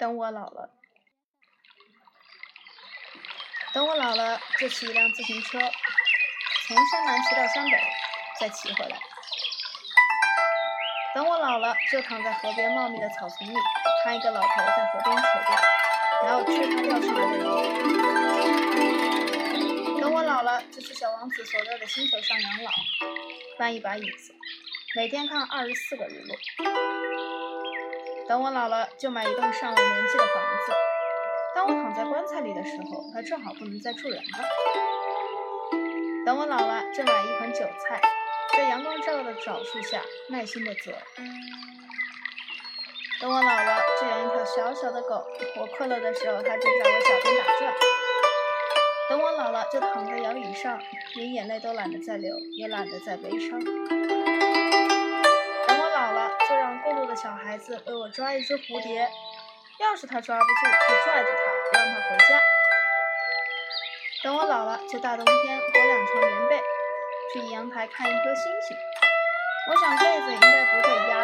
等我老了，等我老了就骑一辆自行车，从山南骑到山北，再骑回来。等我老了，就躺在河边茂密的草丛里，看一个老头在河边垂钓，然后吃他钓上来的鱼。等我老了，就去小王子所在的星球上养老，搬一把椅子，每天看二十四个日落。等我老了，就买一栋上了年纪的房子。当我躺在棺材里的时候，他正好不能再住人了。等我老了，就买一盆韭菜。在阳光照耀的枣树下，耐心的择。等我老了，就养一条小小的狗。我困了的时候，它正在我脚边打转。等我老了，就躺在摇椅上，连眼泪都懒得再流，也懒得再悲伤。小孩子为我抓一只蝴蝶。要是他抓不住，就拽着他，让他回家。等我老了，就大冬天裹两床棉被。去阳台看一颗星星，我想被子应该不会压。